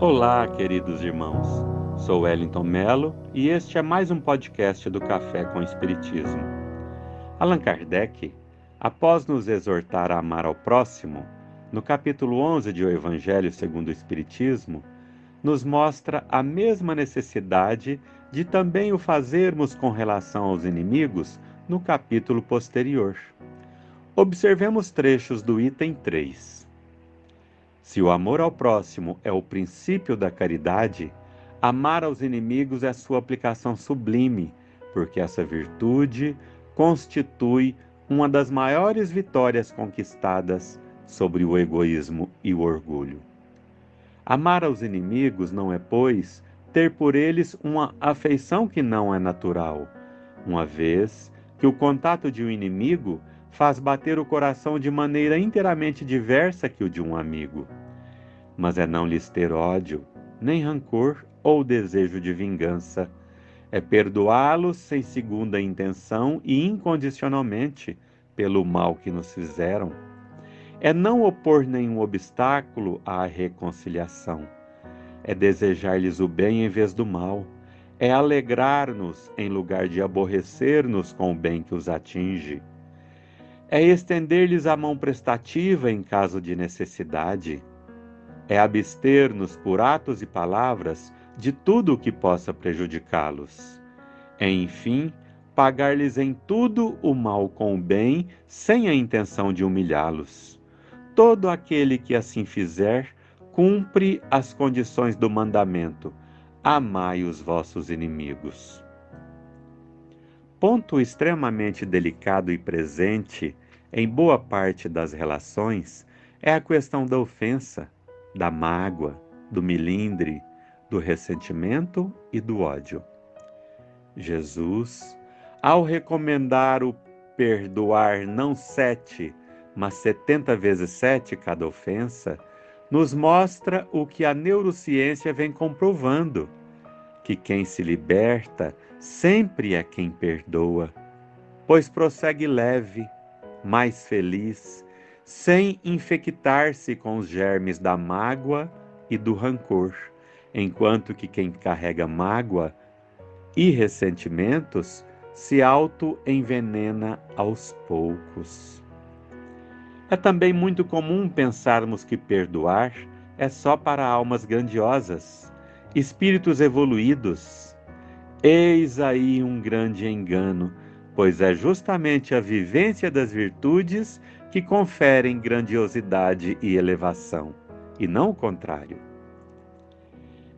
Olá, queridos irmãos. Sou Wellington Melo e este é mais um podcast do Café com Espiritismo. Allan Kardec, após nos exortar a amar ao próximo, no capítulo 11 de O Evangelho segundo o Espiritismo, nos mostra a mesma necessidade de também o fazermos com relação aos inimigos no capítulo posterior. Observemos trechos do item 3. Se o amor ao próximo é o princípio da caridade, amar aos inimigos é sua aplicação sublime, porque essa virtude constitui uma das maiores vitórias conquistadas sobre o egoísmo e o orgulho. Amar aos inimigos não é, pois, ter por eles uma afeição que não é natural, uma vez que o contato de um inimigo faz bater o coração de maneira inteiramente diversa que o de um amigo. Mas é não lhes ter ódio, nem rancor ou desejo de vingança. É perdoá-los sem segunda intenção e incondicionalmente pelo mal que nos fizeram. É não opor nenhum obstáculo à reconciliação. É desejar-lhes o bem em vez do mal. É alegrar-nos em lugar de aborrecer-nos com o bem que os atinge é estender-lhes a mão prestativa em caso de necessidade, é abster-nos por atos e palavras de tudo o que possa prejudicá-los, é, enfim, pagar-lhes em tudo o mal com o bem, sem a intenção de humilhá-los. Todo aquele que assim fizer, cumpre as condições do mandamento: amai os vossos inimigos. Ponto extremamente delicado e presente em boa parte das relações é a questão da ofensa, da mágoa, do milindre, do ressentimento e do ódio. Jesus, ao recomendar o perdoar não sete, mas setenta vezes sete cada ofensa, nos mostra o que a neurociência vem comprovando, que quem se liberta sempre é quem perdoa, pois prossegue leve, mais feliz, sem infectar-se com os germes da mágoa e do rancor, enquanto que quem carrega mágoa e ressentimentos se auto-envenena aos poucos. É também muito comum pensarmos que perdoar é só para almas grandiosas, espíritos evoluídos, Eis aí um grande engano, pois é justamente a vivência das virtudes que conferem grandiosidade e elevação, e não o contrário.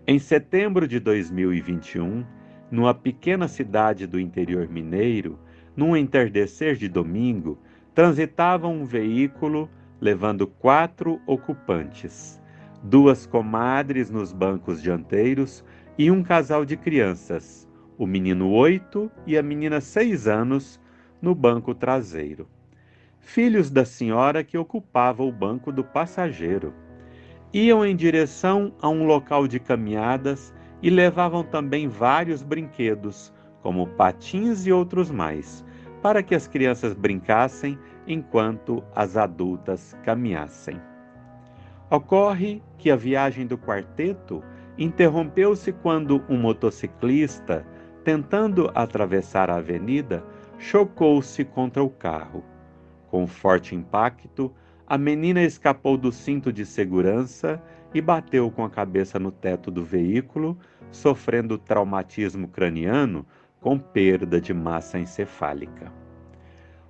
Em setembro de 2021, numa pequena cidade do interior mineiro, num entardecer de domingo, transitava um veículo levando quatro ocupantes, duas comadres nos bancos dianteiros e um casal de crianças o menino oito e a menina seis anos no banco traseiro. Filhos da senhora que ocupava o banco do passageiro. Iam em direção a um local de caminhadas e levavam também vários brinquedos, como patins e outros mais, para que as crianças brincassem enquanto as adultas caminhassem. Ocorre que a viagem do quarteto interrompeu-se quando um motociclista tentando atravessar a avenida, chocou-se contra o carro. Com forte impacto, a menina escapou do cinto de segurança e bateu com a cabeça no teto do veículo, sofrendo traumatismo craniano com perda de massa encefálica.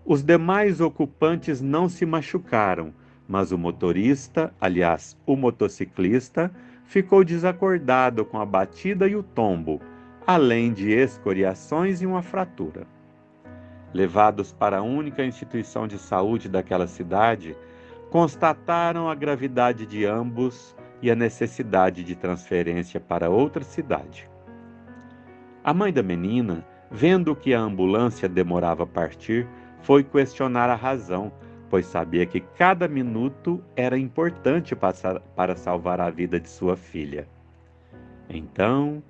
Os demais ocupantes não se machucaram, mas o motorista, aliás, o motociclista, ficou desacordado com a batida e o tombo além de escoriações e uma fratura. Levados para a única instituição de saúde daquela cidade, constataram a gravidade de ambos e a necessidade de transferência para outra cidade. A mãe da menina, vendo que a ambulância demorava a partir, foi questionar a razão, pois sabia que cada minuto era importante para salvar a vida de sua filha. Então,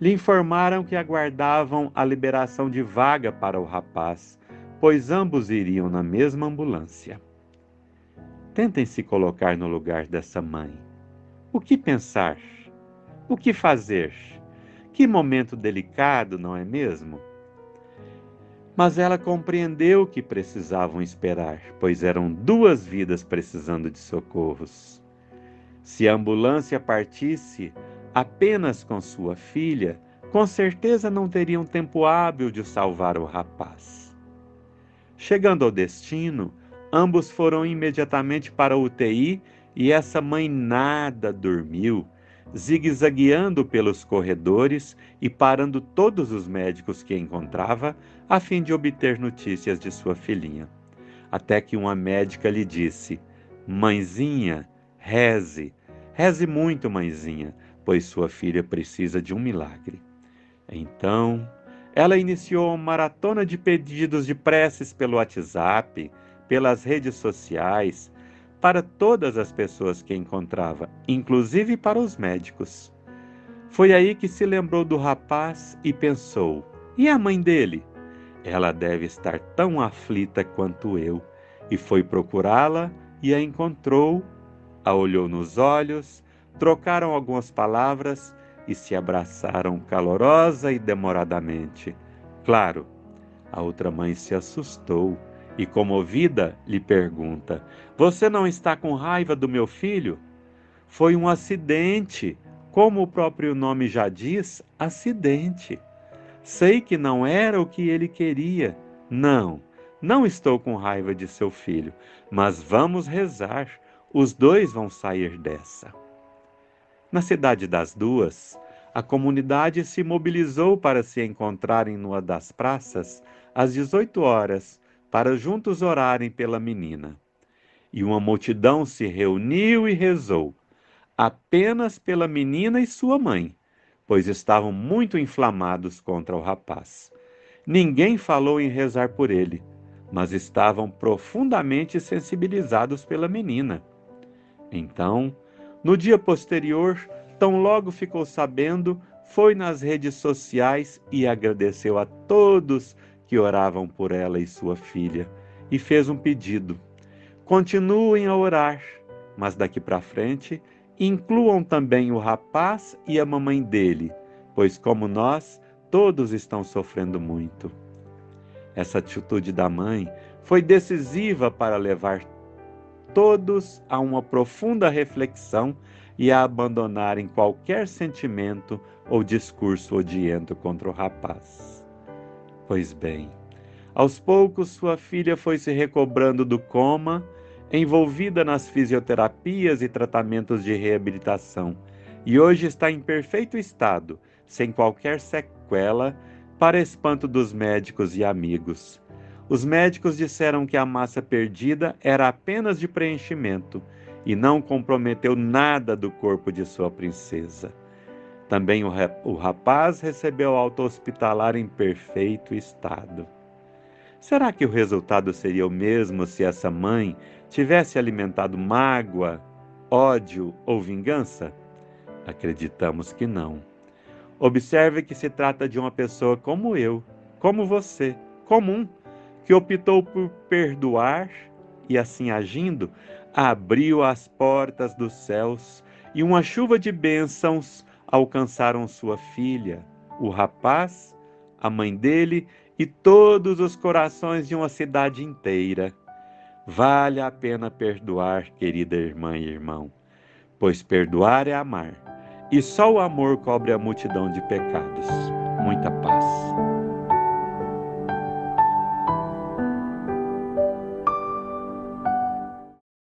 lhe informaram que aguardavam a liberação de vaga para o rapaz, pois ambos iriam na mesma ambulância. Tentem se colocar no lugar dessa mãe. O que pensar? O que fazer? Que momento delicado, não é mesmo? Mas ela compreendeu que precisavam esperar, pois eram duas vidas precisando de socorros. Se a ambulância partisse apenas com sua filha, com certeza não teriam tempo hábil de salvar o rapaz. Chegando ao destino, ambos foram imediatamente para a UTI e essa mãe nada dormiu, zigue-zagueando pelos corredores e parando todos os médicos que encontrava a fim de obter notícias de sua filhinha. Até que uma médica lhe disse: Mãezinha, reze, reze muito, mãezinha, pois sua filha precisa de um milagre. Então, ela iniciou uma maratona de pedidos de preces pelo WhatsApp, pelas redes sociais, para todas as pessoas que encontrava, inclusive para os médicos. Foi aí que se lembrou do rapaz e pensou: e a mãe dele? Ela deve estar tão aflita quanto eu. E foi procurá-la e a encontrou, a olhou nos olhos, trocaram algumas palavras e se abraçaram calorosa e demoradamente. Claro, a outra mãe se assustou e, comovida, lhe pergunta: Você não está com raiva do meu filho? Foi um acidente, como o próprio nome já diz, acidente. Sei que não era o que ele queria. Não, não estou com raiva de seu filho, mas vamos rezar. Os dois vão sair dessa. Na cidade das duas, a comunidade se mobilizou para se encontrarem numa das praças às 18 horas para juntos orarem pela menina. E uma multidão se reuniu e rezou, apenas pela menina e sua mãe, pois estavam muito inflamados contra o rapaz. Ninguém falou em rezar por ele, mas estavam profundamente sensibilizados pela menina. Então, no dia posterior, tão logo ficou sabendo, foi nas redes sociais e agradeceu a todos que oravam por ela e sua filha e fez um pedido. Continuem a orar, mas daqui para frente incluam também o rapaz e a mamãe dele, pois, como nós, todos estão sofrendo muito. Essa atitude da mãe foi decisiva para levar todos a uma profunda reflexão e a abandonarem qualquer sentimento ou discurso odiento contra o rapaz. Pois bem, aos poucos sua filha foi se recobrando do coma, envolvida nas fisioterapias e tratamentos de reabilitação, e hoje está em perfeito estado, sem qualquer sequela, para espanto dos médicos e amigos. Os médicos disseram que a massa perdida era apenas de preenchimento e não comprometeu nada do corpo de sua princesa. Também o rapaz recebeu alta hospitalar em perfeito estado. Será que o resultado seria o mesmo se essa mãe tivesse alimentado mágoa, ódio ou vingança? Acreditamos que não. Observe que se trata de uma pessoa como eu, como você, comum, que optou por perdoar e, assim agindo, abriu as portas dos céus e uma chuva de bênçãos alcançaram sua filha, o rapaz, a mãe dele e todos os corações de uma cidade inteira. Vale a pena perdoar, querida irmã e irmão, pois perdoar é amar, e só o amor cobre a multidão de pecados. Muita paz.